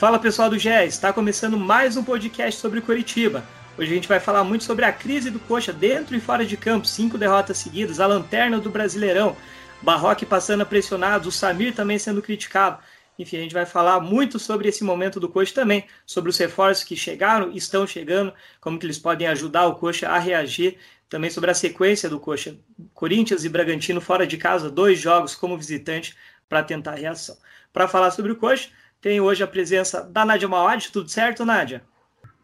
Fala pessoal do GE, está começando mais um podcast sobre Curitiba. Hoje a gente vai falar muito sobre a crise do Coxa dentro e fora de campo, cinco derrotas seguidas, a lanterna do Brasileirão, Barroque passando pressionado, o Samir também sendo criticado. Enfim, a gente vai falar muito sobre esse momento do Coxa também, sobre os reforços que chegaram, estão chegando, como que eles podem ajudar o Coxa a reagir, também sobre a sequência do Coxa. Corinthians e Bragantino fora de casa, dois jogos como visitante para tentar a reação. Para falar sobre o Coxa, tem hoje a presença da Nádia Mauad. Tudo certo, Nádia?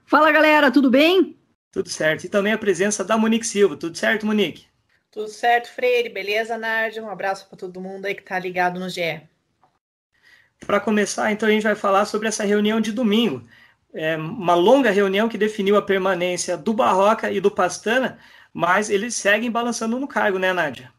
Fala, galera, tudo bem? Tudo certo. E também a presença da Monique Silva. Tudo certo, Monique? Tudo certo, Freire. Beleza, Nádia? Um abraço para todo mundo aí que está ligado no GE. Para começar, então, a gente vai falar sobre essa reunião de domingo. É uma longa reunião que definiu a permanência do Barroca e do Pastana, mas eles seguem balançando no cargo, né, Nádia?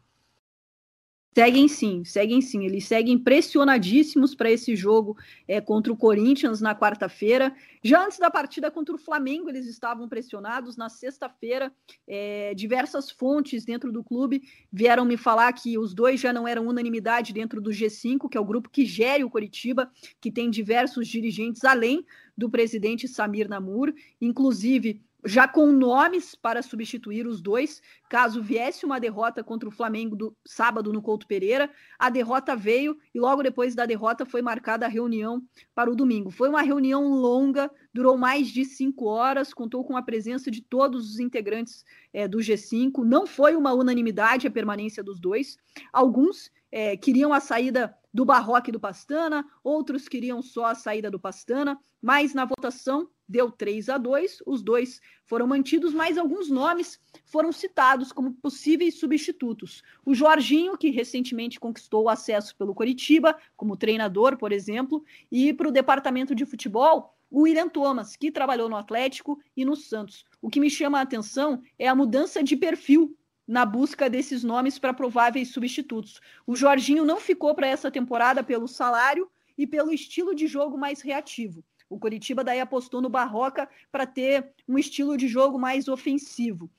Seguem sim, seguem sim. Eles seguem pressionadíssimos para esse jogo é, contra o Corinthians na quarta-feira. Já antes da partida contra o Flamengo, eles estavam pressionados. Na sexta-feira, é, diversas fontes dentro do clube vieram me falar que os dois já não eram unanimidade dentro do G5, que é o grupo que gere o Coritiba, que tem diversos dirigentes, além do presidente Samir Namur. Inclusive, já com nomes para substituir os dois, caso viesse uma derrota contra o Flamengo do sábado no Couto Pereira. A derrota veio e logo depois da derrota foi marcada a reunião para o domingo. Foi uma reunião longa, durou mais de cinco horas, contou com a presença de todos os integrantes é, do G5. Não foi uma unanimidade a permanência dos dois. Alguns é, queriam a saída do Barroque do Pastana, outros queriam só a saída do Pastana, mas na votação deu 3 a 2, os dois foram mantidos, mas alguns nomes foram citados como possíveis substitutos. O Jorginho, que recentemente conquistou o acesso pelo Coritiba, como treinador, por exemplo, e para o departamento de futebol, o William Thomas, que trabalhou no Atlético e no Santos. O que me chama a atenção é a mudança de perfil na busca desses nomes para prováveis substitutos. O Jorginho não ficou para essa temporada pelo salário e pelo estilo de jogo mais reativo. O Coritiba daí apostou no Barroca para ter um estilo de jogo mais ofensivo.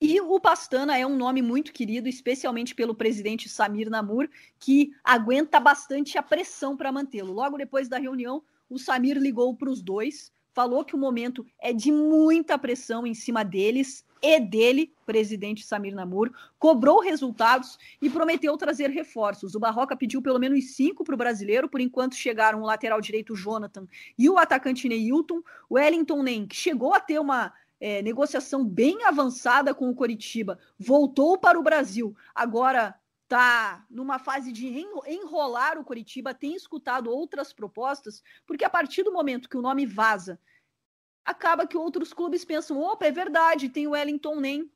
E o Pastana é um nome muito querido, especialmente pelo presidente Samir Namur, que aguenta bastante a pressão para mantê-lo. Logo depois da reunião, o Samir ligou para os dois, falou que o momento é de muita pressão em cima deles e dele, presidente Samir Namur, cobrou resultados e prometeu trazer reforços. O Barroca pediu pelo menos cinco para o brasileiro, por enquanto chegaram o lateral direito Jonathan e o atacante Neilton. O Wellington Nem, que chegou a ter uma é, negociação bem avançada com o Coritiba, voltou para o Brasil, agora está numa fase de enrolar o Coritiba, tem escutado outras propostas, porque a partir do momento que o nome vaza acaba que outros clubes pensam: opa, é verdade, tem o Wellington Nem,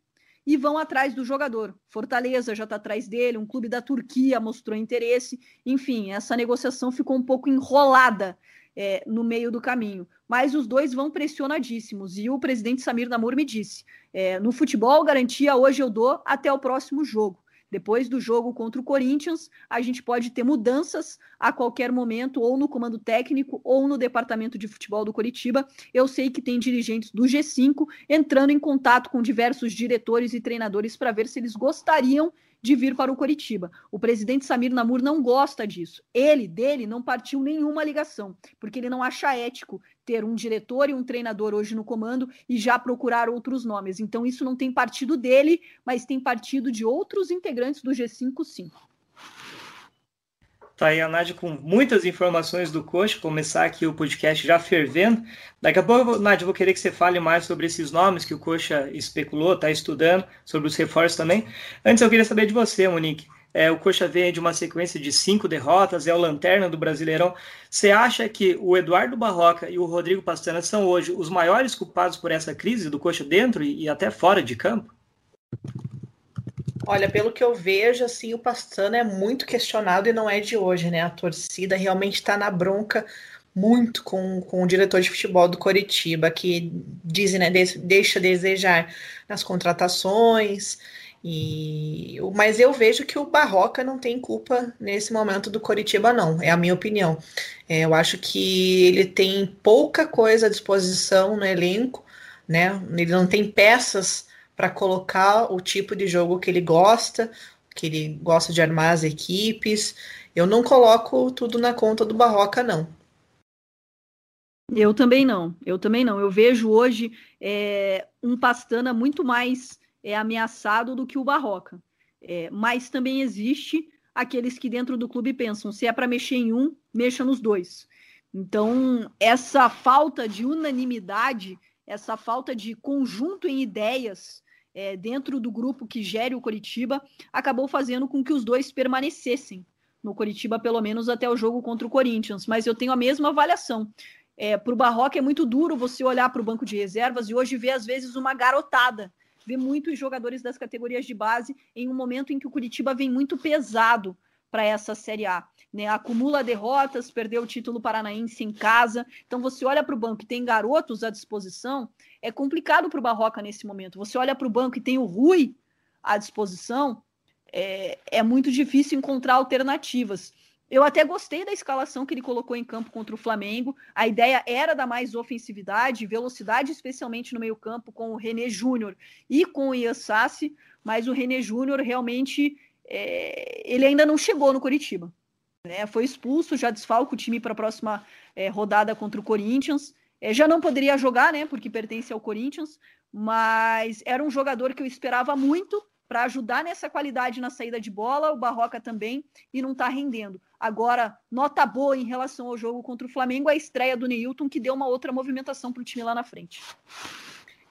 e vão atrás do jogador. Fortaleza já está atrás dele, um clube da Turquia mostrou interesse. Enfim, essa negociação ficou um pouco enrolada é, no meio do caminho. Mas os dois vão pressionadíssimos. E o presidente Samir Namur me disse: é, no futebol, garantia hoje eu dou até o próximo jogo. Depois do jogo contra o Corinthians, a gente pode ter mudanças a qualquer momento, ou no comando técnico, ou no departamento de futebol do Coritiba. Eu sei que tem dirigentes do G5 entrando em contato com diversos diretores e treinadores para ver se eles gostariam de vir para o Coritiba. O presidente Samir Namur não gosta disso. Ele, dele, não partiu nenhuma ligação, porque ele não acha ético ter um diretor e um treinador hoje no comando e já procurar outros nomes. Então, isso não tem partido dele, mas tem partido de outros integrantes do G5, sim. Tá aí a Nádia com muitas informações do coach, começar aqui o podcast já fervendo. Daqui a pouco, Nádia, vou querer que você fale mais sobre esses nomes que o Coxa especulou, está estudando, sobre os reforços também. Antes, eu queria saber de você, Monique. É, o Coxa vem de uma sequência de cinco derrotas, é o lanterna do Brasileirão. Você acha que o Eduardo Barroca e o Rodrigo Pastana são hoje os maiores culpados por essa crise do Coxa dentro e, e até fora de campo? Olha, pelo que eu vejo, assim, o Pastana é muito questionado e não é de hoje, né? A torcida realmente está na bronca muito com, com o diretor de futebol do Coritiba, que dizem, né, deixa a desejar nas contratações. E, mas eu vejo que o Barroca não tem culpa nesse momento do Coritiba, não. É a minha opinião. É, eu acho que ele tem pouca coisa à disposição no elenco, né? Ele não tem peças para colocar o tipo de jogo que ele gosta, que ele gosta de armar as equipes. Eu não coloco tudo na conta do Barroca, não. Eu também não, eu também não. Eu vejo hoje é, um Pastana muito mais é, ameaçado do que o Barroca. É, mas também existe aqueles que dentro do clube pensam: se é para mexer em um, mexa nos dois. Então, essa falta de unanimidade, essa falta de conjunto em ideias é, dentro do grupo que gere o Coritiba, acabou fazendo com que os dois permanecessem no Coritiba, pelo menos até o jogo contra o Corinthians. Mas eu tenho a mesma avaliação. É, para o Barroca é muito duro você olhar para o banco de reservas e hoje ver, às vezes, uma garotada. Ver muitos jogadores das categorias de base em um momento em que o Curitiba vem muito pesado para essa Série A. Né? Acumula derrotas, perdeu o título paranaense em casa. Então você olha para o banco e tem garotos à disposição, é complicado para o Barroca nesse momento. Você olha para o banco e tem o Rui à disposição, é, é muito difícil encontrar alternativas. Eu até gostei da escalação que ele colocou em campo contra o Flamengo. A ideia era dar mais ofensividade, velocidade, especialmente no meio-campo, com o René Júnior e com o Ian Sassi, mas o René Júnior realmente é, ele ainda não chegou no Curitiba. Né? Foi expulso, já desfalca o time para a próxima é, rodada contra o Corinthians. É, já não poderia jogar, né? Porque pertence ao Corinthians, mas era um jogador que eu esperava muito para ajudar nessa qualidade na saída de bola, o Barroca também, e não está rendendo. Agora, nota boa em relação ao jogo contra o Flamengo, a estreia do Neilton, que deu uma outra movimentação para o time lá na frente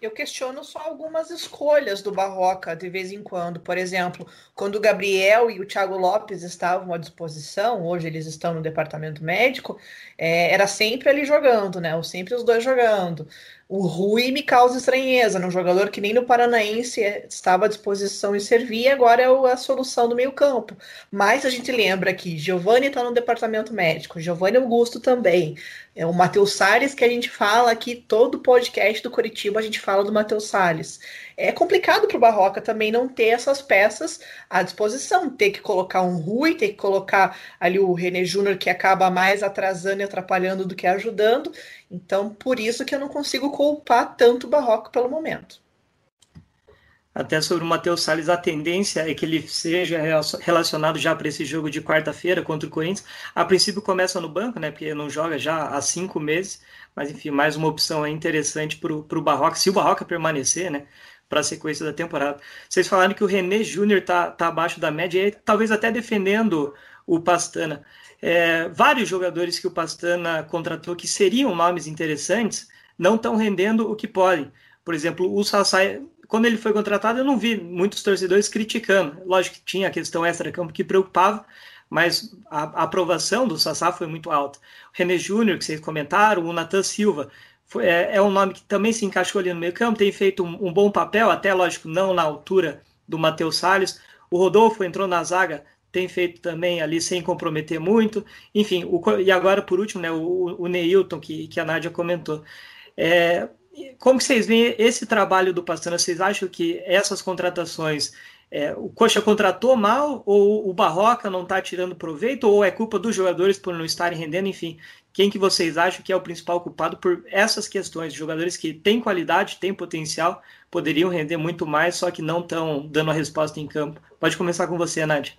eu questiono só algumas escolhas do Barroca de vez em quando. Por exemplo, quando o Gabriel e o Thiago Lopes estavam à disposição, hoje eles estão no departamento médico, é, era sempre ali jogando, né? Ou sempre os dois jogando. O Rui me causa estranheza, um jogador que nem no Paranaense estava à disposição e servia, agora é a solução do meio campo. Mas a gente lembra que Giovanni está no departamento médico, Giovanni Augusto também, é o Matheus Salles que a gente fala aqui, todo podcast do Curitiba a gente fala do Matheus Salles é complicado para o Barroca também não ter essas peças à disposição, ter que colocar um Rui, ter que colocar ali o René Júnior, que acaba mais atrasando e atrapalhando do que ajudando. Então, por isso que eu não consigo culpar tanto o Barroca pelo momento. Até sobre o Matheus Salles, a tendência é que ele seja relacionado já para esse jogo de quarta-feira contra o Corinthians. A princípio começa no banco, né? Porque não joga já há cinco meses. Mas enfim, mais uma opção interessante para o Barroca, se o Barroca permanecer, né? para a sequência da temporada. Vocês falaram que o René Júnior está tá abaixo da média, e talvez até defendendo o Pastana. É, vários jogadores que o Pastana contratou que seriam nomes interessantes não estão rendendo o que podem. Por exemplo, o Sassai, quando ele foi contratado, eu não vi muitos torcedores criticando. Lógico que tinha a questão extra-campo que preocupava, mas a, aprovação do Sassá foi muito alta. O René Júnior, que vocês comentaram, o Natan Silva, foi, é, é, um nome que também se encaixou ali no meio campo, tem feito um, um bom papel, até lógico, não na altura do Matheus Salles. O Rodolfo entrou na zaga, tem feito também ali sem comprometer muito. Enfim, o, e agora, por último, né, o, o Neilton, que, que a Nádia comentou. É, como vocês veem esse trabalho do Pastana? Vocês acham que essas contratações é, o Coxa contratou mal ou o Barroca não está tirando proveito ou é culpa dos jogadores por não estarem rendendo? Enfim, quem que vocês acham que é o principal culpado por essas questões? Jogadores que têm qualidade, têm potencial, poderiam render muito mais, só que não estão dando a resposta em campo. Pode começar com você, Nádia.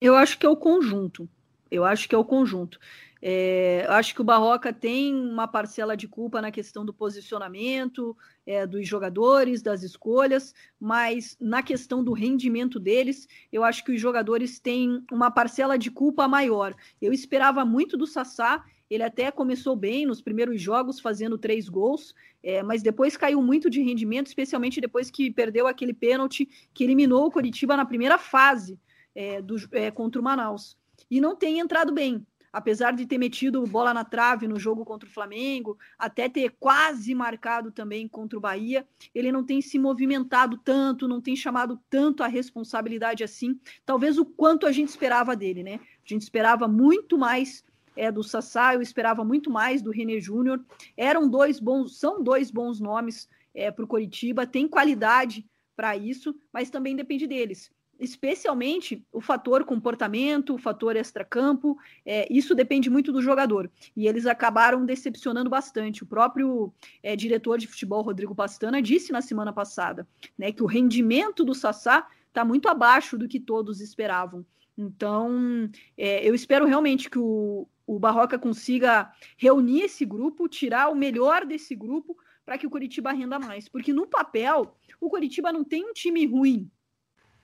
Eu acho que é o conjunto. Eu acho que é o conjunto. É, acho que o Barroca tem uma parcela de culpa na questão do posicionamento é, dos jogadores, das escolhas, mas na questão do rendimento deles, eu acho que os jogadores têm uma parcela de culpa maior. Eu esperava muito do Sassá, ele até começou bem nos primeiros jogos, fazendo três gols, é, mas depois caiu muito de rendimento, especialmente depois que perdeu aquele pênalti que eliminou o Coritiba na primeira fase é, do, é, contra o Manaus. E não tem entrado bem apesar de ter metido bola na trave no jogo contra o Flamengo, até ter quase marcado também contra o Bahia, ele não tem se movimentado tanto, não tem chamado tanto a responsabilidade assim, talvez o quanto a gente esperava dele, né? A gente esperava muito mais é, do Sassá, eu esperava muito mais do René Júnior. Eram dois bons, são dois bons nomes é, para o Coritiba, tem qualidade para isso, mas também depende deles especialmente o fator comportamento, o fator extracampo, é, isso depende muito do jogador. E eles acabaram decepcionando bastante. O próprio é, diretor de futebol, Rodrigo Pastana, disse na semana passada né, que o rendimento do Sassá está muito abaixo do que todos esperavam. Então, é, eu espero realmente que o, o Barroca consiga reunir esse grupo, tirar o melhor desse grupo para que o Curitiba renda mais. Porque no papel, o Curitiba não tem um time ruim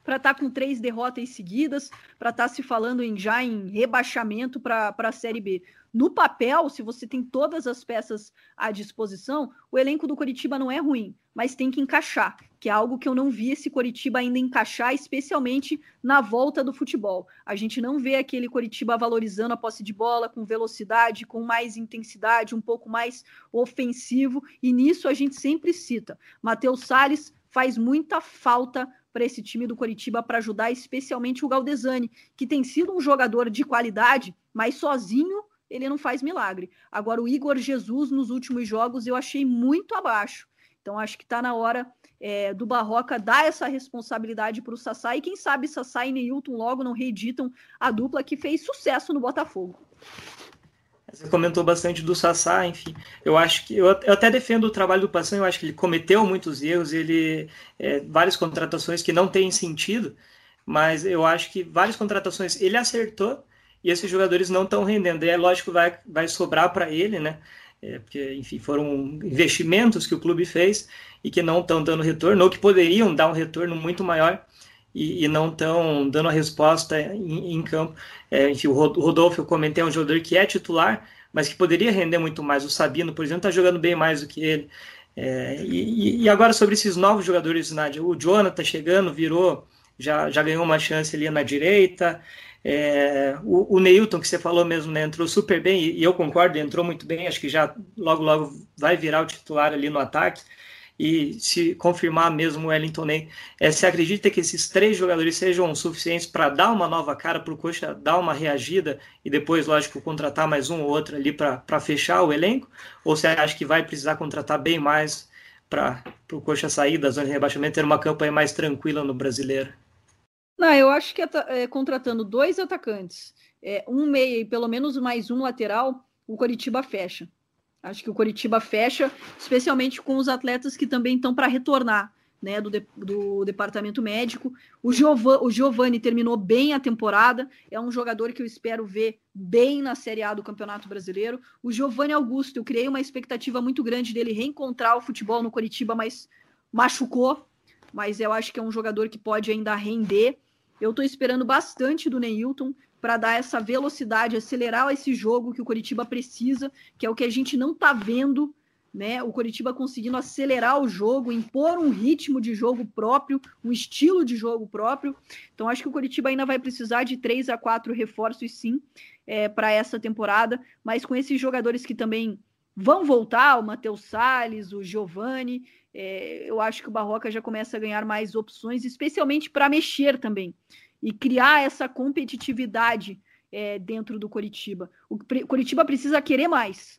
para estar tá com três derrotas seguidas, para estar tá se falando em, já em rebaixamento para a Série B. No papel, se você tem todas as peças à disposição, o elenco do Coritiba não é ruim, mas tem que encaixar, que é algo que eu não vi esse Coritiba ainda encaixar, especialmente na volta do futebol. A gente não vê aquele Coritiba valorizando a posse de bola com velocidade, com mais intensidade, um pouco mais ofensivo, e nisso a gente sempre cita. Matheus Salles faz muita falta para esse time do Coritiba para ajudar especialmente o Galdesani, que tem sido um jogador de qualidade, mas sozinho ele não faz milagre. Agora, o Igor Jesus, nos últimos jogos, eu achei muito abaixo. Então, acho que está na hora é, do Barroca dar essa responsabilidade para o Sassá. E quem sabe Sassá e Neilton logo não reeditam a dupla que fez sucesso no Botafogo. Você comentou bastante do Sassá, enfim. Eu acho que eu, até defendo o trabalho do Passan, eu acho que ele cometeu muitos erros, ele é, várias contratações que não têm sentido, mas eu acho que várias contratações ele acertou e esses jogadores não estão rendendo. E é lógico vai, vai sobrar para ele, né? É, porque, enfim, foram investimentos que o clube fez e que não estão dando retorno, ou que poderiam dar um retorno muito maior e, e não estão dando a resposta em, em campo. É, enfim, o Rodolfo, eu comentei, é um jogador que é titular, mas que poderia render muito mais. O Sabino, por exemplo, está jogando bem mais do que ele. É, e, e, agora sobre esses novos jogadores, Nádia, o Jonathan chegando, virou, já, já ganhou uma chance ali na direita, é, o, o Neilton, que você falou mesmo, né, entrou super bem, e, e, eu concordo, entrou muito bem, acho que já logo, logo vai virar o titular ali no ataque. E se confirmar mesmo o Wellington Ney, é, você acredita que esses três jogadores sejam suficientes para dar uma nova cara para o Coxa, dar uma reagida e depois, lógico, contratar mais um ou outro ali para fechar o elenco? Ou você acha que vai precisar contratar bem mais para o Coxa sair da zona de rebaixamento ter uma campanha mais tranquila no brasileiro? Não, eu acho que é, contratando dois atacantes, é, um meia e pelo menos mais um lateral, o Coritiba fecha. Acho que o Coritiba fecha, especialmente com os atletas que também estão para retornar, né, do, de, do departamento médico. O, Giovan, o Giovanni terminou bem a temporada, é um jogador que eu espero ver bem na Série A do Campeonato Brasileiro. O Giovanni Augusto, eu criei uma expectativa muito grande dele reencontrar o futebol no Coritiba, mas machucou. Mas eu acho que é um jogador que pode ainda render. Eu estou esperando bastante do Neilton para dar essa velocidade, acelerar esse jogo que o Coritiba precisa, que é o que a gente não está vendo, né? O Coritiba conseguindo acelerar o jogo, impor um ritmo de jogo próprio, um estilo de jogo próprio. Então acho que o Coritiba ainda vai precisar de três a quatro reforços, sim, é, para essa temporada, mas com esses jogadores que também vão voltar, o Matheus Salles, o Giovani, é, eu acho que o Barroca já começa a ganhar mais opções, especialmente para mexer também e criar essa competitividade é, dentro do Coritiba. O Coritiba precisa querer mais.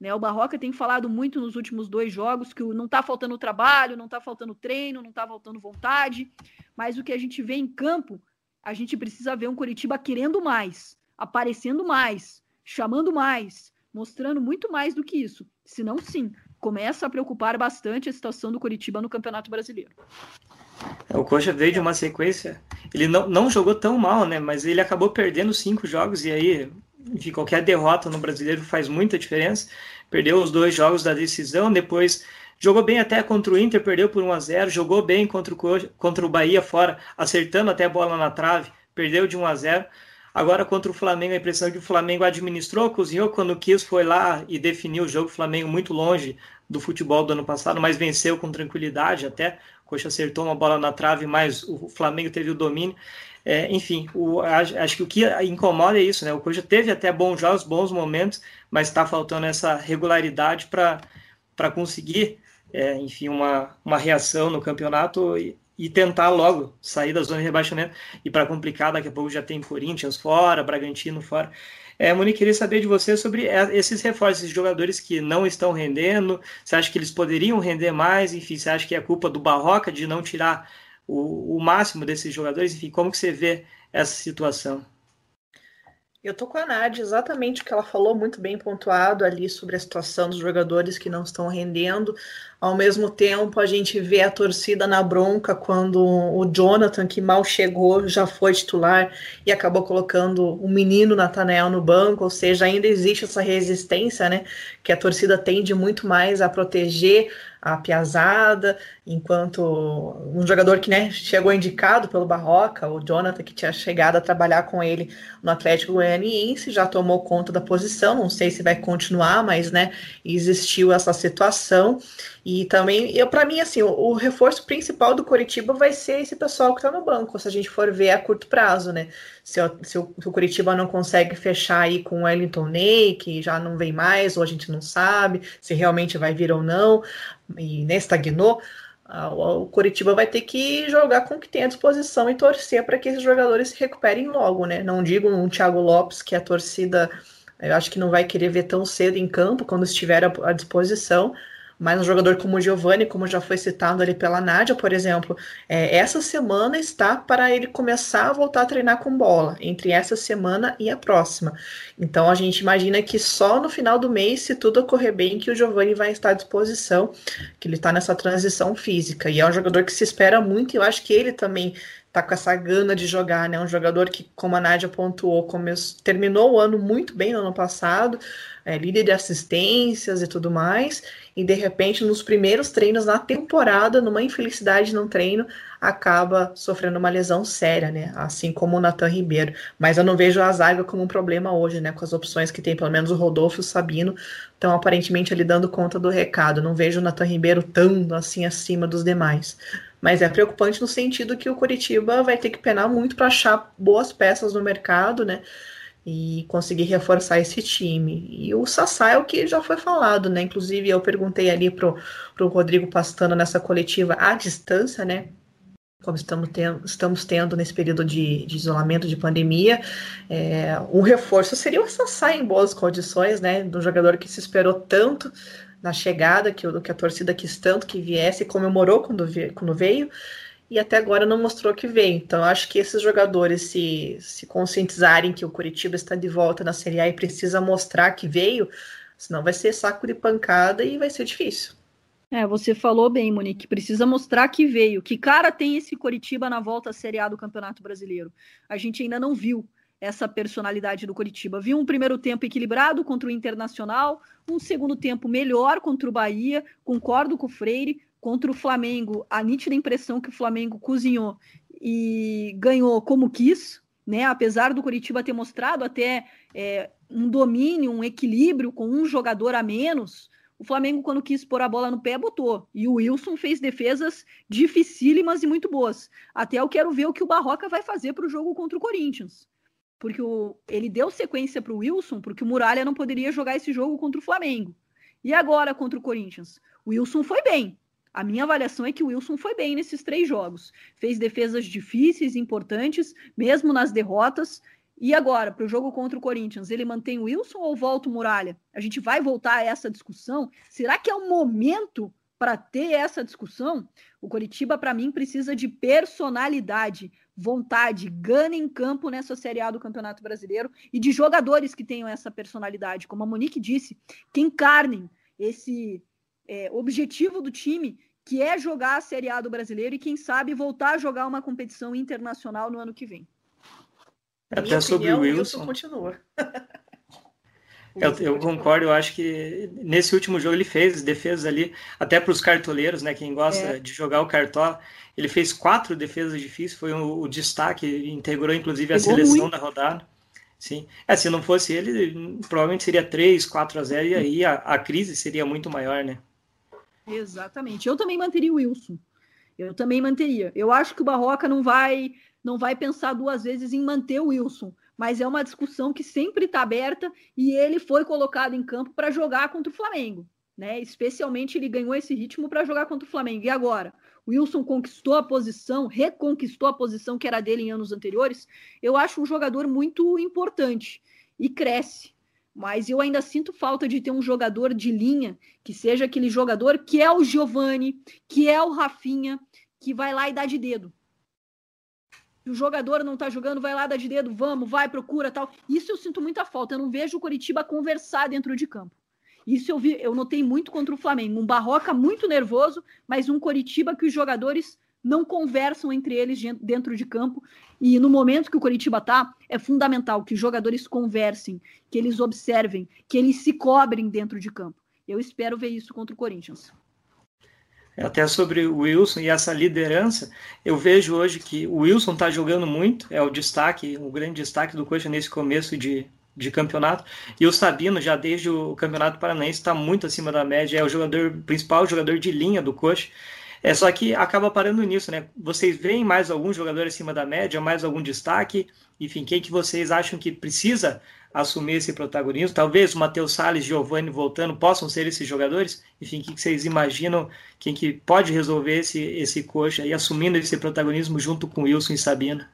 Né? O Barroca tem falado muito nos últimos dois jogos que não está faltando trabalho, não está faltando treino, não está faltando vontade, mas o que a gente vê em campo, a gente precisa ver um Coritiba querendo mais, aparecendo mais, chamando mais, mostrando muito mais do que isso. Senão, sim, começa a preocupar bastante a situação do Curitiba no Campeonato Brasileiro. É, o Coxa veio de uma sequência. Ele não, não jogou tão mal, né? Mas ele acabou perdendo cinco jogos e aí, enfim, qualquer derrota no brasileiro faz muita diferença. Perdeu os dois jogos da decisão, depois jogou bem até contra o Inter, perdeu por 1 a 0 jogou bem contra o, Coxa, contra o Bahia fora, acertando até a bola na trave, perdeu de 1 a 0 Agora, contra o Flamengo, a impressão é que o Flamengo administrou, cozinhou quando quis, foi lá e definiu o jogo. O Flamengo muito longe do futebol do ano passado, mas venceu com tranquilidade até. Coxa acertou uma bola na trave, mas o Flamengo teve o domínio. É, enfim, o, acho que o que incomoda é isso, né? O Coxa teve até bons jogos, bons momentos, mas está faltando essa regularidade para conseguir, é, enfim, uma, uma reação no campeonato e, e tentar logo sair da zona de rebaixamento. E para complicar, daqui a pouco já tem Corinthians fora, Bragantino fora. É, Monique, queria saber de você sobre esses reforços, esses jogadores que não estão rendendo. Você acha que eles poderiam render mais? Enfim, você acha que é culpa do Barroca de não tirar o, o máximo desses jogadores? Enfim, como que você vê essa situação? Eu tô com a Nádia, exatamente o que ela falou, muito bem pontuado ali sobre a situação dos jogadores que não estão rendendo. Ao mesmo tempo, a gente vê a torcida na bronca quando o Jonathan, que mal chegou, já foi titular e acabou colocando o menino Nathanael no banco, ou seja, ainda existe essa resistência, né? Que a torcida tende muito mais a proteger a piazada, enquanto um jogador que né, chegou indicado pelo Barroca, o Jonathan, que tinha chegado a trabalhar com ele no Atlético Goianiense, já tomou conta da posição, não sei se vai continuar, mas né, existiu essa situação. E também, eu para mim, assim, o, o, reforço principal do Curitiba vai ser esse pessoal que está no banco, se a gente for ver a curto prazo, né? Se, se, o, se o Curitiba não consegue fechar aí com o Wellington Ney, que já não vem mais, ou a gente não sabe se realmente vai vir ou não, e nem estagnou, o Curitiba vai ter que jogar com o que tem à disposição e torcer para que esses jogadores se recuperem logo, né? Não digo um Thiago Lopes que a torcida eu acho que não vai querer ver tão cedo em campo quando estiver à disposição, mas um jogador como o Giovanni, como já foi citado ali pela Nádia, por exemplo, é, essa semana está para ele começar a voltar a treinar com bola, entre essa semana e a próxima. Então a gente imagina que só no final do mês, se tudo ocorrer bem, que o Giovanni vai estar à disposição, que ele está nessa transição física. E é um jogador que se espera muito, e eu acho que ele também tá com essa gana de jogar, né? Um jogador que, como a Nádia pontuou, começou, terminou o ano muito bem no ano passado, é, líder de assistências e tudo mais, e de repente, nos primeiros treinos na temporada, numa infelicidade no treino, acaba sofrendo uma lesão séria, né? Assim como o Natan Ribeiro. Mas eu não vejo a zaga como um problema hoje, né? Com as opções que tem, pelo menos o Rodolfo e o Sabino estão aparentemente ali dando conta do recado. Não vejo o Natan Ribeiro tão assim acima dos demais. Mas é preocupante no sentido que o Curitiba vai ter que penar muito para achar boas peças no mercado, né? e conseguir reforçar esse time. E o Sassá é o que já foi falado, né? Inclusive, eu perguntei ali pro, pro Rodrigo Pastano nessa coletiva à distância, né? Como estamos tendo, estamos tendo nesse período de, de isolamento de pandemia, é, um reforço seria o Sassá em boas condições, né? Do jogador que se esperou tanto na chegada, que, que a torcida quis tanto que viesse, comemorou quando, quando veio e até agora não mostrou que vem. Então, acho que esses jogadores se, se conscientizarem que o Curitiba está de volta na Série A e precisa mostrar que veio, senão vai ser saco de pancada e vai ser difícil. É, você falou bem, Monique, precisa mostrar que veio. Que cara tem esse Curitiba na volta à Série A do Campeonato Brasileiro? A gente ainda não viu essa personalidade do Curitiba. Viu um primeiro tempo equilibrado contra o Internacional, um segundo tempo melhor contra o Bahia, concordo com o Freire, contra o Flamengo, a nítida impressão que o Flamengo cozinhou e ganhou como quis, né? Apesar do Curitiba ter mostrado até é, um domínio, um equilíbrio com um jogador a menos, o Flamengo, quando quis pôr a bola no pé, botou. E o Wilson fez defesas dificílimas e muito boas. Até eu quero ver o que o Barroca vai fazer para o jogo contra o Corinthians. Porque o, ele deu sequência para o Wilson, porque o Muralha não poderia jogar esse jogo contra o Flamengo. E agora contra o Corinthians? O Wilson foi bem, a minha avaliação é que o Wilson foi bem nesses três jogos. Fez defesas difíceis, importantes, mesmo nas derrotas. E agora, para o jogo contra o Corinthians, ele mantém o Wilson ou volta o Muralha? A gente vai voltar a essa discussão? Será que é o momento para ter essa discussão? O Coritiba, para mim, precisa de personalidade, vontade, gana em campo nessa Série A do Campeonato Brasileiro e de jogadores que tenham essa personalidade, como a Monique disse, que encarnem esse é, objetivo do time, que é jogar a Série A do brasileiro e, quem sabe, voltar a jogar uma competição internacional no ano que vem. Até sobre o Wilson. continua. Eu, eu, concordo, eu acho que nesse último jogo ele fez defesas ali, até para os cartoleiros, né? Quem gosta é. de jogar o cartola, ele fez quatro defesas difíceis, foi o, o destaque, integrou inclusive a seleção muito. da rodada. Sim. É, se não fosse ele, provavelmente seria 3, 4 a 0 e aí a, a crise seria muito maior, né? Exatamente. Eu também manteria o Wilson. Eu também manteria. Eu acho que o Barroca não vai não vai pensar duas vezes em manter o Wilson, mas é uma discussão que sempre está aberta e ele foi colocado em campo para jogar contra o Flamengo, né? Especialmente ele ganhou esse ritmo para jogar contra o Flamengo. E agora, o Wilson conquistou a posição, reconquistou a posição que era dele em anos anteriores. Eu acho um jogador muito importante e cresce mas eu ainda sinto falta de ter um jogador de linha que seja aquele jogador que é o Giovani, que é o Rafinha, que vai lá e dá de dedo. O jogador não tá jogando, vai lá, dá de dedo, vamos, vai, procura tal. Isso eu sinto muita falta. Eu não vejo o Coritiba conversar dentro de campo. Isso eu vi, eu notei muito contra o Flamengo. Um Barroca muito nervoso, mas um Coritiba que os jogadores não conversam entre eles dentro de campo. E no momento que o Coritiba tá, é fundamental que os jogadores conversem, que eles observem, que eles se cobrem dentro de campo. Eu espero ver isso contra o Corinthians. Até sobre o Wilson e essa liderança, eu vejo hoje que o Wilson está jogando muito, é o destaque, o grande destaque do Coxa nesse começo de, de campeonato. E o Sabino, já desde o Campeonato Paranaense, está muito acima da média, é o jogador principal, jogador de linha do Coxa. É só que acaba parando nisso, né? Vocês veem mais algum jogador acima da média, mais algum destaque? Enfim, quem que vocês acham que precisa assumir esse protagonismo? Talvez o Matheus Salles, Giovanni voltando possam ser esses jogadores? Enfim, o que, que vocês imaginam quem que pode resolver esse, esse coxa e assumindo esse protagonismo junto com Wilson e Sabina?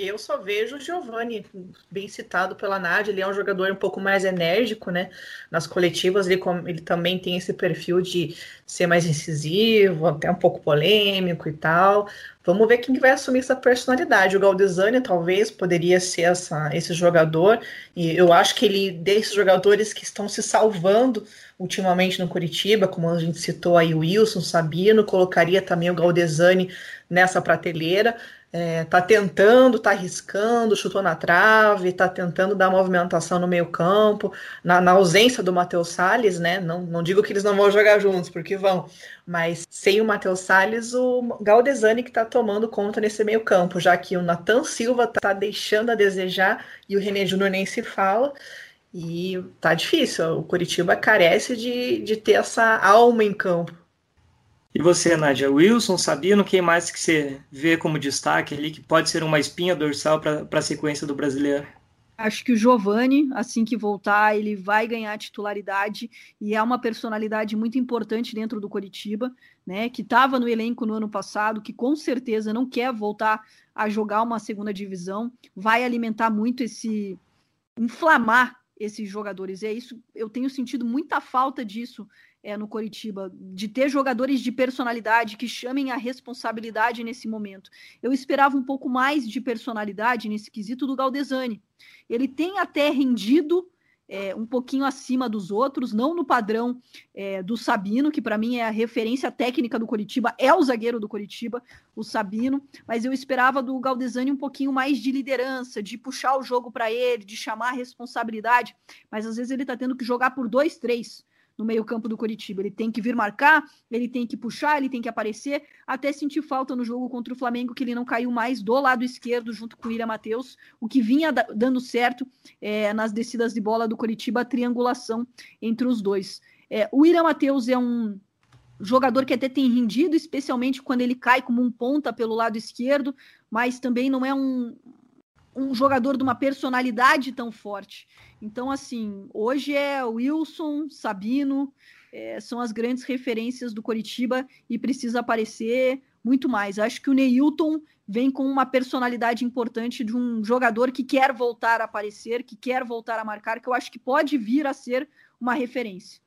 Eu só vejo o Giovanni, bem citado pela Nádia, ele é um jogador um pouco mais enérgico, né? Nas coletivas ele, ele também tem esse perfil de ser mais incisivo, até um pouco polêmico e tal. Vamos ver quem vai assumir essa personalidade. O Galdesani talvez poderia ser essa, esse jogador, e eu acho que ele, desses jogadores que estão se salvando ultimamente no Curitiba, como a gente citou aí o Wilson, Sabino, colocaria também o Galdesani nessa prateleira é, tá tentando, tá arriscando, chutou na trave, tá tentando dar movimentação no meio campo, na, na ausência do Matheus Salles, né? Não, não digo que eles não vão jogar juntos, porque vão, mas sem o Matheus Salles, o Galdesani que tá tomando conta nesse meio campo, já que o Nathan Silva tá deixando a desejar e o René Júnior nem se fala. E tá difícil, o Curitiba carece de, de ter essa alma em campo. E você, Nádia, Wilson, Sabino, quem mais que você vê como destaque ali, que pode ser uma espinha dorsal para a sequência do brasileiro? Acho que o Giovani, assim que voltar, ele vai ganhar titularidade e é uma personalidade muito importante dentro do Coritiba, né? Que estava no elenco no ano passado, que com certeza não quer voltar a jogar uma segunda divisão, vai alimentar muito esse inflamar esses jogadores. É isso, eu tenho sentido muita falta disso é, no Coritiba, de ter jogadores de personalidade que chamem a responsabilidade nesse momento. Eu esperava um pouco mais de personalidade nesse quesito do Galdesani. Ele tem até rendido é, um pouquinho acima dos outros, não no padrão é, do Sabino, que para mim é a referência técnica do Coritiba, é o zagueiro do Coritiba, o Sabino, mas eu esperava do Galdesani um pouquinho mais de liderança, de puxar o jogo para ele, de chamar a responsabilidade, mas às vezes ele está tendo que jogar por dois, três no meio-campo do Coritiba. Ele tem que vir marcar, ele tem que puxar, ele tem que aparecer, até sentir falta no jogo contra o Flamengo, que ele não caiu mais do lado esquerdo junto com o William Matheus, o que vinha dando certo é, nas descidas de bola do Coritiba, a triangulação entre os dois. É, o William Matheus é um jogador que até tem rendido, especialmente quando ele cai como um ponta pelo lado esquerdo, mas também não é um, um jogador de uma personalidade tão forte. Então, assim, hoje é Wilson, Sabino, é, são as grandes referências do Coritiba e precisa aparecer muito mais. Acho que o Neilton vem com uma personalidade importante de um jogador que quer voltar a aparecer, que quer voltar a marcar, que eu acho que pode vir a ser uma referência.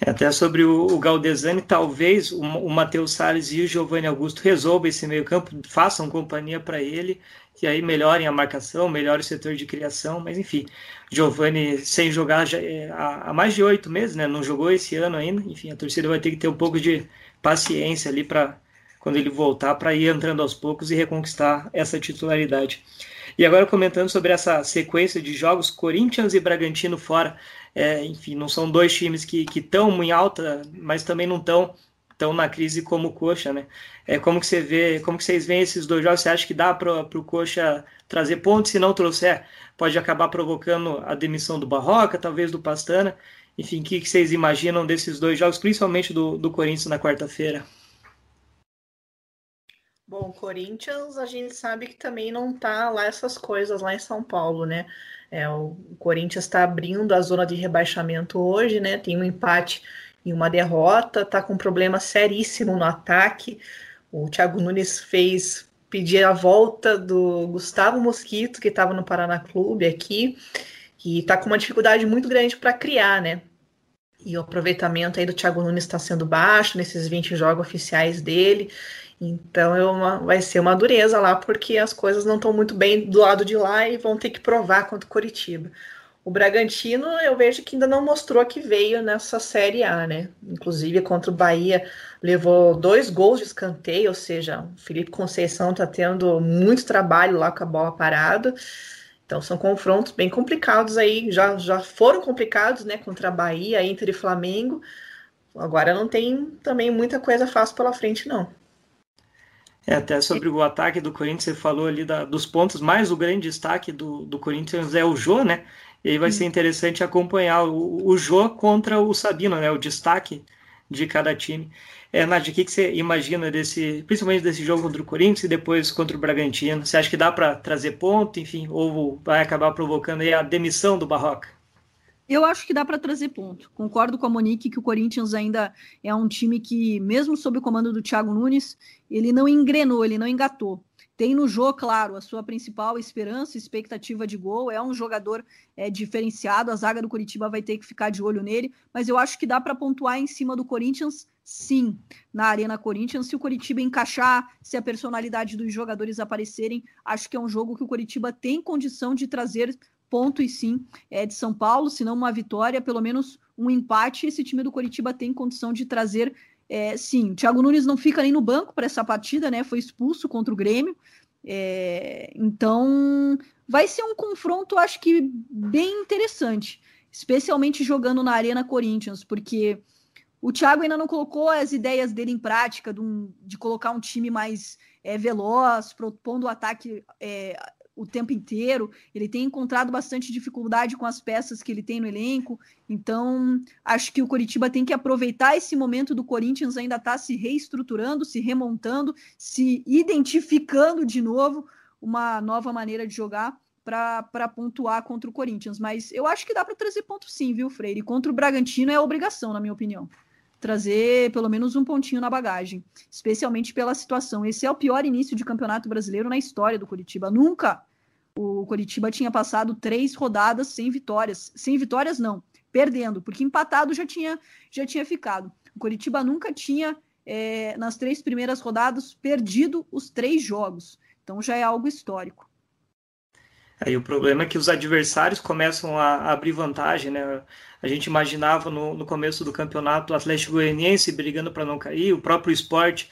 É, até sobre o, o Galdesani, talvez o, o Matheus Salles e o Giovanni Augusto resolvam esse meio campo, façam companhia para ele, e aí melhorem a marcação, melhorem o setor de criação, mas enfim, Giovanni sem jogar já, é, há, há, mais de oito meses, né? Não jogou esse ano ainda, enfim, a torcida vai ter que ter um pouco de paciência ali para quando ele voltar para ir entrando aos poucos e reconquistar essa titularidade. E agora comentando sobre essa sequência de jogos, Corinthians e Bragantino fora, é, enfim, não são dois times que estão em alta, mas também não estão tão na crise como o Coxa, né? É, como que você vê, como que vocês veem esses dois jogos? Você acha que dá para o Coxa trazer pontos? Se não trouxer, pode acabar provocando a demissão do Barroca, talvez do Pastana. Enfim, o que, que vocês imaginam desses dois jogos, principalmente do, do Corinthians na quarta-feira? Bom, Corinthians a gente sabe que também não tá lá essas coisas lá em São Paulo, né? É, o Corinthians está abrindo a zona de rebaixamento hoje, né? Tem um empate e uma derrota, tá com um problema seríssimo no ataque. O Thiago Nunes fez pedir a volta do Gustavo Mosquito, que estava no Paraná Clube aqui, e tá com uma dificuldade muito grande para criar, né? E o aproveitamento aí do Thiago Nunes está sendo baixo nesses 20 jogos oficiais dele. Então é uma, vai ser uma dureza lá, porque as coisas não estão muito bem do lado de lá e vão ter que provar contra o Curitiba. O Bragantino, eu vejo que ainda não mostrou que veio nessa Série A, né? Inclusive contra o Bahia, levou dois gols de escanteio, ou seja, o Felipe Conceição está tendo muito trabalho lá com a bola parada. Então são confrontos bem complicados aí, já, já foram complicados, né? Contra a Bahia, Inter e Flamengo. Agora não tem também muita coisa fácil pela frente, não. É, até sobre o ataque do Corinthians, você falou ali da, dos pontos, mais o grande destaque do, do Corinthians é o Jô, né? E aí vai ser interessante acompanhar o, o Jô contra o Sabino, né? O destaque de cada time. É, Nádia, o que, que você imagina desse, principalmente desse jogo contra o Corinthians e depois contra o Bragantino? Você acha que dá para trazer ponto, enfim, ou vai acabar provocando a demissão do Barroca? Eu acho que dá para trazer ponto. Concordo com a Monique que o Corinthians ainda é um time que, mesmo sob o comando do Thiago Nunes, ele não engrenou, ele não engatou. Tem no jogo, claro, a sua principal esperança, expectativa de gol. É um jogador é, diferenciado. A zaga do Curitiba vai ter que ficar de olho nele. Mas eu acho que dá para pontuar em cima do Corinthians, sim, na Arena Corinthians. Se o Curitiba encaixar, se a personalidade dos jogadores aparecerem, acho que é um jogo que o Curitiba tem condição de trazer pontos, sim, é, de São Paulo. Se não uma vitória, pelo menos um empate. Esse time do Curitiba tem condição de trazer é, sim, o Thiago Nunes não fica nem no banco para essa partida, né? Foi expulso contra o Grêmio. É, então, vai ser um confronto, acho que bem interessante, especialmente jogando na Arena Corinthians, porque o Thiago ainda não colocou as ideias dele em prática, de, um, de colocar um time mais é, veloz, propondo o ataque é, o tempo inteiro. Ele tem encontrado bastante dificuldade com as peças que ele tem no elenco. Então, acho que o Coritiba tem que aproveitar esse momento do Corinthians ainda está se reestruturando, se remontando, se identificando de novo uma nova maneira de jogar para pontuar contra o Corinthians. Mas eu acho que dá para trazer ponto sim, viu, Freire? Contra o Bragantino é obrigação, na minha opinião trazer pelo menos um pontinho na bagagem, especialmente pela situação. Esse é o pior início de campeonato brasileiro na história do Curitiba. Nunca o Curitiba tinha passado três rodadas sem vitórias. Sem vitórias, não, perdendo, porque empatado já tinha, já tinha ficado. O Curitiba nunca tinha, é, nas três primeiras rodadas, perdido os três jogos. Então já é algo histórico. Aí o problema é que os adversários começam a abrir vantagem, né? A gente imaginava no, no começo do campeonato o Atlético Goianiense brigando para não cair, o próprio esporte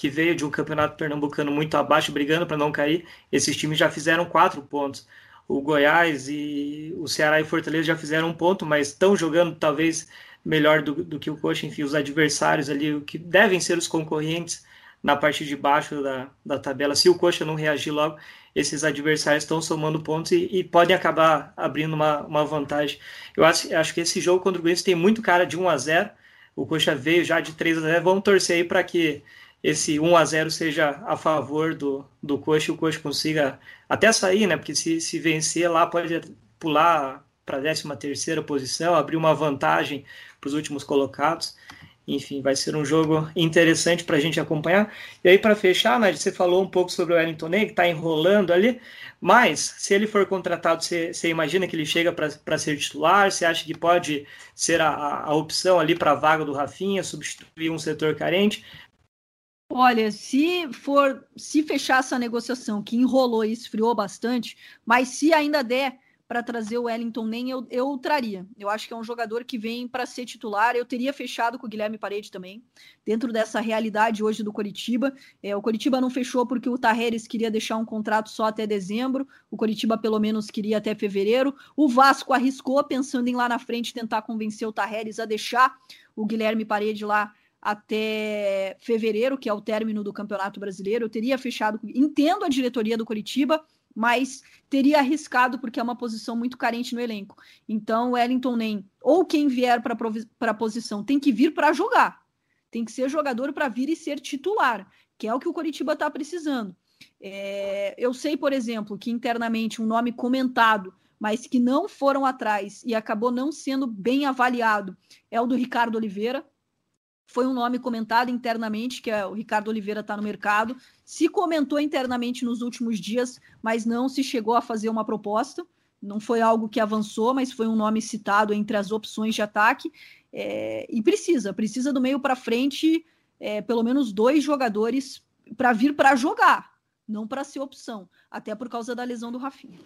que veio de um campeonato pernambucano muito abaixo, brigando para não cair, esses times já fizeram quatro pontos. O Goiás e o Ceará e Fortaleza já fizeram um ponto, mas estão jogando talvez melhor do, do que o Coxa. Enfim, os adversários ali, que devem ser os concorrentes na parte de baixo da, da tabela. Se o Coxa não reagir logo, esses adversários estão somando pontos e, e podem acabar abrindo uma, uma vantagem. Eu acho, acho que esse jogo contra o Corinthians tem muito cara de 1 a 0 O Coxa veio já de 3 a 0 Vamos torcer aí para que esse 1 a 0 seja a favor do, do Coxa e o Coxa consiga até sair, né? Porque se, se vencer lá pode pular para a 13 terceira posição, abrir uma vantagem para os últimos colocados. Enfim, vai ser um jogo interessante para a gente acompanhar. E aí, para fechar, né, você falou um pouco sobre o Wellington Ney, que está enrolando ali, mas se ele for contratado, você, você imagina que ele chega para ser titular? Você acha que pode ser a, a opção ali para a vaga do Rafinha, substituir um setor carente? Olha, se for, se fechar essa negociação que enrolou e esfriou bastante, mas se ainda der para trazer o Wellington nem eu, eu traria. Eu acho que é um jogador que vem para ser titular. Eu teria fechado com o Guilherme Parede também, dentro dessa realidade hoje do Coritiba. É, o Coritiba não fechou porque o Tarreres queria deixar um contrato só até dezembro, o Coritiba pelo menos queria até fevereiro. O Vasco arriscou, pensando em lá na frente tentar convencer o Tarreres a deixar o Guilherme Parede lá até fevereiro, que é o término do Campeonato Brasileiro. Eu teria fechado. Entendo a diretoria do Coritiba mas teria arriscado porque é uma posição muito carente no elenco. Então, Wellington nem ou quem vier para a posição tem que vir para jogar, tem que ser jogador para vir e ser titular, que é o que o Coritiba está precisando. É, eu sei, por exemplo, que internamente um nome comentado, mas que não foram atrás e acabou não sendo bem avaliado, é o do Ricardo Oliveira foi um nome comentado internamente, que é o Ricardo Oliveira está no mercado. Se comentou internamente nos últimos dias, mas não se chegou a fazer uma proposta. não foi algo que avançou, mas foi um nome citado entre as opções de ataque. É, e precisa, precisa do meio para frente, é, pelo menos dois jogadores para vir para jogar, não para ser opção, até por causa da lesão do Rafinha.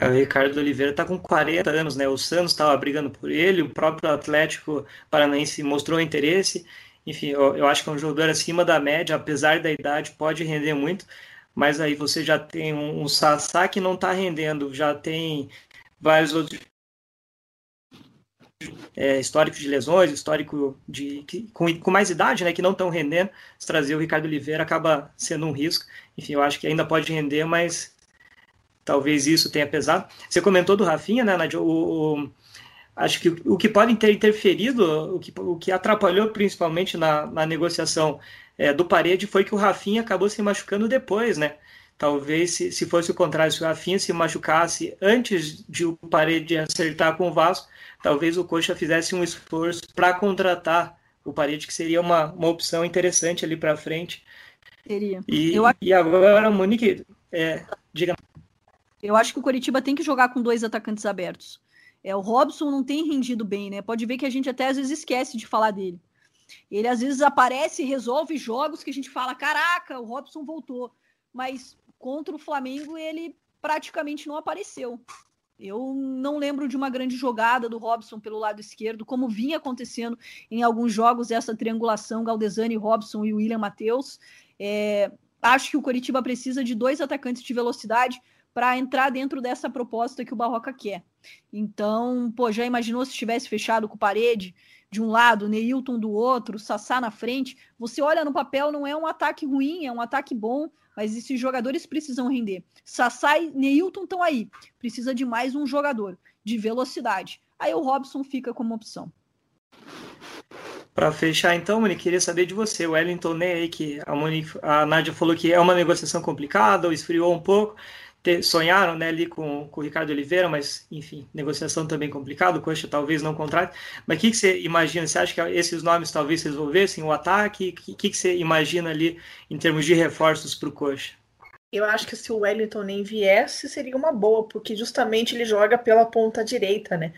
É, o Ricardo Oliveira está com 40 anos, né? O Santos estava brigando por ele, o próprio Atlético Paranaense mostrou interesse. Enfim, eu, eu, acho que é um jogador acima da média, apesar da idade, pode render muito. Mas aí você já tem um, um Sassá que não está rendendo, já tem vários outros é, históricos de lesões, histórico de que, com, com, mais idade, né, que não estão rendendo. Se trazer o Ricardo Oliveira acaba sendo um risco. Enfim, eu acho que ainda pode render, mas talvez isso tenha pesado. Você comentou do Rafinha, né, Nadia? O, o, acho que o que pode ter interferido, o que, o que atrapalhou principalmente na, na negociação é, do Parede foi que o Rafinha acabou se machucando depois, né? Talvez se, se fosse o contrário, se o Rafinha se machucasse antes de o Parede acertar com o Vasco, talvez o Coxa fizesse um esforço para contratar o Parede, que seria uma, uma opção interessante ali para frente. Seria. E, Eu... e agora, Monique, é, diga. Eu acho que o Coritiba tem que jogar com dois atacantes abertos. É, o Robson não tem rendido bem, né? Pode ver que a gente até às vezes esquece de falar dele. Ele às vezes aparece e resolve jogos que a gente fala: caraca, o Robson voltou. Mas contra o Flamengo ele praticamente não apareceu. Eu não lembro de uma grande jogada do Robson pelo lado esquerdo, como vinha acontecendo em alguns jogos, essa triangulação Galdesani, Robson e William Matheus. É, acho que o Coritiba precisa de dois atacantes de velocidade para entrar dentro dessa proposta que o Barroca quer. Então, pô, já imaginou se tivesse fechado com parede de um lado, Neilton do outro, Sassá na frente? Você olha no papel, não é um ataque ruim, é um ataque bom, mas esses jogadores precisam render. Sassá e Neilton estão aí, precisa de mais um jogador de velocidade. Aí o Robson fica como opção. Para fechar, então, Monique, queria saber de você. O Wellington Ney, que a, Monique, a Nádia falou que é uma negociação complicada, ou esfriou um pouco sonharam né, ali com, com o Ricardo Oliveira, mas, enfim, negociação também complicada, o Coxa talvez não contrate. Mas o que, que você imagina? Você acha que esses nomes talvez resolvessem o ataque? O que, que você imagina ali em termos de reforços para o Coxa? Eu acho que se o Wellington nem viesse, seria uma boa, porque justamente ele joga pela ponta direita, né?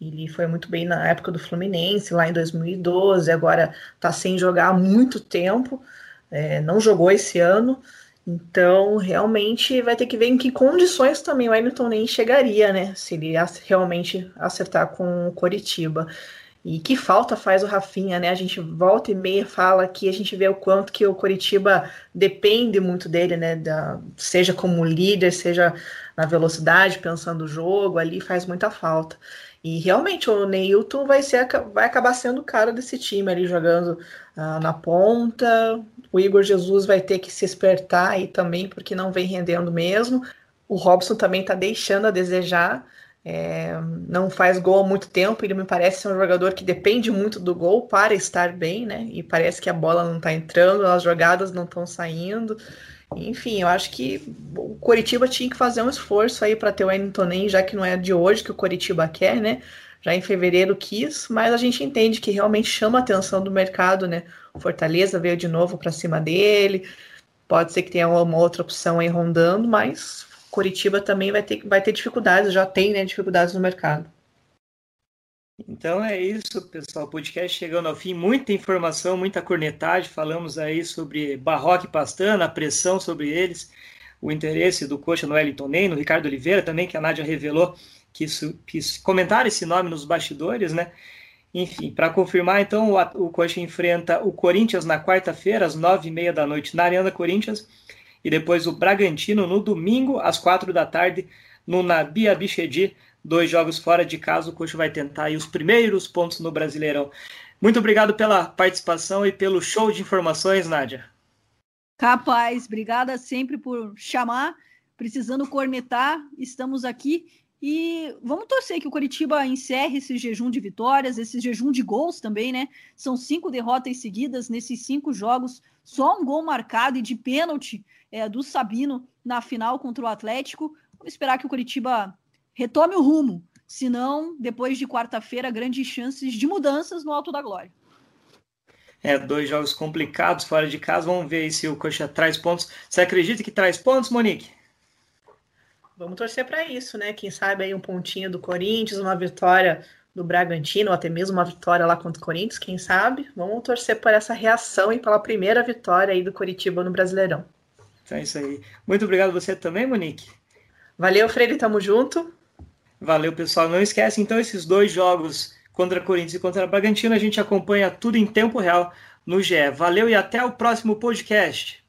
Ele foi muito bem na época do Fluminense, lá em 2012, agora tá sem jogar há muito tempo, é, não jogou esse ano. Então, realmente vai ter que ver em que condições também o Wellington nem chegaria, né? Se ele realmente acertar com o Coritiba. E que falta faz o Rafinha, né? A gente volta e meia fala aqui, a gente vê o quanto que o Coritiba depende muito dele, né? Da, seja como líder, seja na velocidade, pensando o jogo, ali faz muita falta. E realmente o Neilton vai, ser, vai acabar sendo o cara desse time ali jogando uh, na ponta. O Igor Jesus vai ter que se espertar aí também, porque não vem rendendo mesmo. O Robson também está deixando a desejar. É, não faz gol há muito tempo. Ele me parece ser um jogador que depende muito do gol para estar bem, né? E parece que a bola não está entrando, as jogadas não estão saindo. Enfim, eu acho que o Coritiba tinha que fazer um esforço aí para ter o Wellington já que não é de hoje que o Coritiba quer, né? Já em fevereiro quis, mas a gente entende que realmente chama a atenção do mercado, né? Fortaleza veio de novo para cima dele. Pode ser que tenha uma outra opção aí rondando, mas Coritiba também vai ter, vai ter dificuldades, já tem né, dificuldades no mercado. Então é isso, pessoal. Podcast chegando ao fim. Muita informação, muita cornetagem. Falamos aí sobre Barroque e Pastana, a pressão sobre eles, o interesse do coxa no Wellington Ney, no Ricardo Oliveira também, que a Nádia revelou que isso, quis comentar esse nome nos bastidores, né? Enfim, para confirmar, então, o, o Coxa enfrenta o Corinthians na quarta-feira, às nove e meia da noite, na Arena Corinthians, e depois o Bragantino no domingo, às quatro da tarde, no Nabi Abichedi, dois jogos fora de casa, o Coxa vai tentar aí os primeiros pontos no Brasileirão. Muito obrigado pela participação e pelo show de informações, Nádia. Capaz, obrigada sempre por chamar, precisando cornetar, estamos aqui e vamos torcer que o Curitiba encerre esse jejum de vitórias, esse jejum de gols também, né? São cinco derrotas seguidas nesses cinco jogos, só um gol marcado e de pênalti é, do Sabino na final contra o Atlético. Vamos esperar que o Curitiba retome o rumo. Senão, depois de quarta-feira, grandes chances de mudanças no Alto da Glória. É, dois jogos complicados fora de casa. Vamos ver se o Coxa traz pontos. Você acredita que traz pontos, Monique? Vamos torcer para isso, né? Quem sabe aí um pontinho do Corinthians, uma vitória do Bragantino, ou até mesmo uma vitória lá contra o Corinthians, quem sabe? Vamos torcer por essa reação e pela primeira vitória aí do Coritiba no Brasileirão. Então é isso aí. Muito obrigado você também, Monique. Valeu, Freire, tamo junto. Valeu, pessoal. Não esquece, então, esses dois jogos contra Corinthians e contra Bragantino, a gente acompanha tudo em tempo real no GE. Valeu e até o próximo podcast.